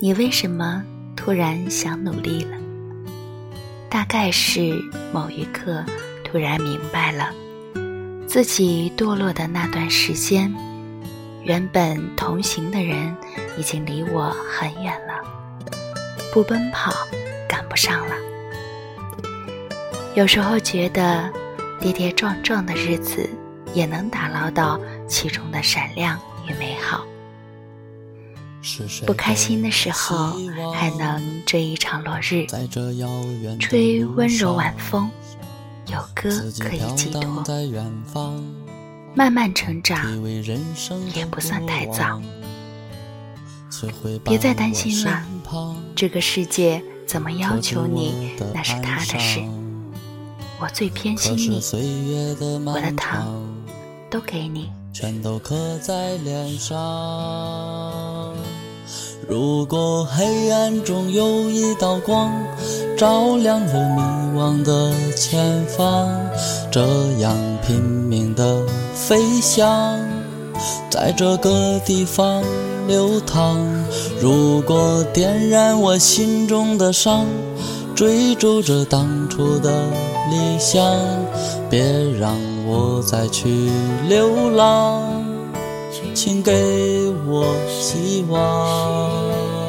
你为什么突然想努力了？大概是某一刻突然明白了，自己堕落的那段时间，原本同行的人已经离我很远了，不奔跑赶不上了。有时候觉得跌跌撞撞的日子，也能打捞到其中的闪亮与美好。不开心的时候，还能追一场落日，吹温柔晚风，有歌可以寄托。慢慢成长，也不算太早。别再担心了，这个世界怎么要求你，那是他的事。我最偏心你，我的糖都给你。全都刻在脸上。如果黑暗中有一道光，照亮了迷惘的前方，这样拼命的飞翔，在这个地方流淌。如果点燃我心中的伤，追逐着当初的理想，别让我再去流浪，请给我希望。